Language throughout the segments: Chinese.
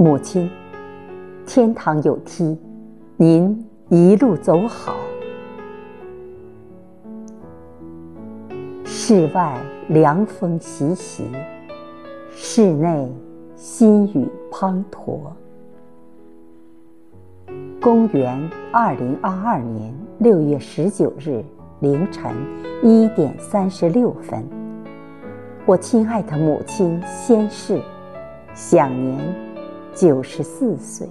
母亲，天堂有梯，您一路走好。室外凉风习习，室内心雨滂沱。公元二零二二年六月十九日凌晨一点三十六分，我亲爱的母亲仙逝，享年。九十四岁，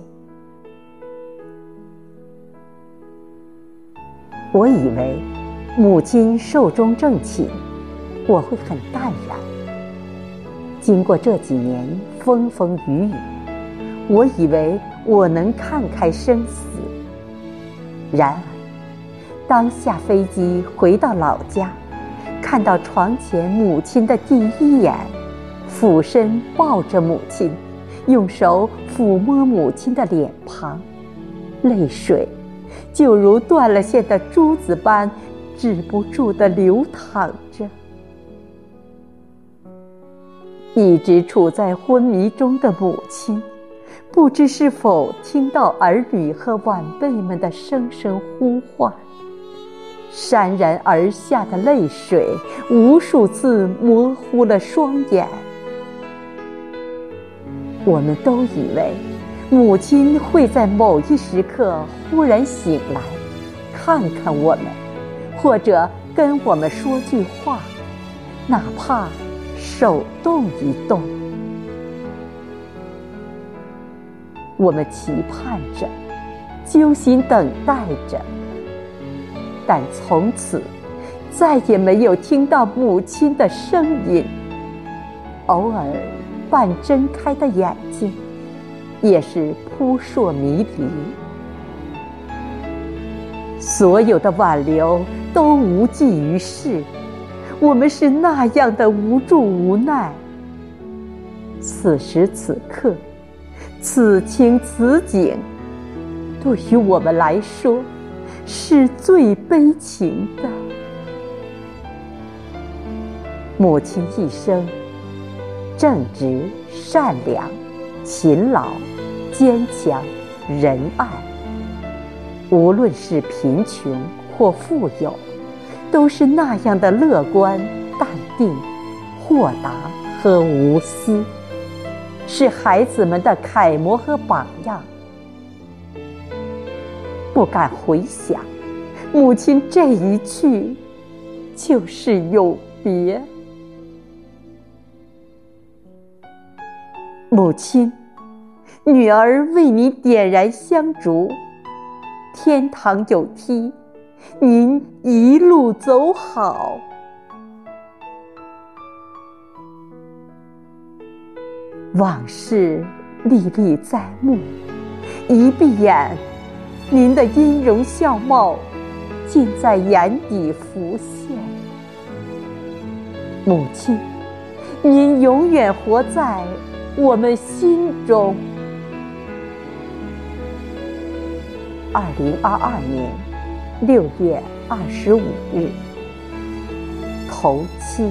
我以为母亲寿终正寝，我会很淡然。经过这几年风风雨雨，我以为我能看开生死。然而，当下飞机回到老家，看到床前母亲的第一眼，俯身抱着母亲。用手抚摸母亲的脸庞，泪水就如断了线的珠子般止不住的流淌着。一直处在昏迷中的母亲，不知是否听到儿女和晚辈们的声声呼唤，潸然而下的泪水无数次模糊了双眼。我们都以为母亲会在某一时刻忽然醒来，看看我们，或者跟我们说句话，哪怕手动一动。我们期盼着，揪心等待着，但从此再也没有听到母亲的声音。偶尔。半睁开的眼睛，也是扑朔迷离。所有的挽留都无济于事，我们是那样的无助无奈。此时此刻，此情此景，对于我们来说，是最悲情的。母亲一生。正直、善良、勤劳、坚强、仁爱，无论是贫穷或富有，都是那样的乐观、淡定、豁达和无私，是孩子们的楷模和榜样。不敢回想，母亲这一去，就是永别。母亲，女儿为您点燃香烛。天堂有梯，您一路走好。往事历历在目，一闭眼，您的音容笑貌尽在眼底浮现。母亲，您永远活在。我们心中，二零二二年六月二十五日，头七。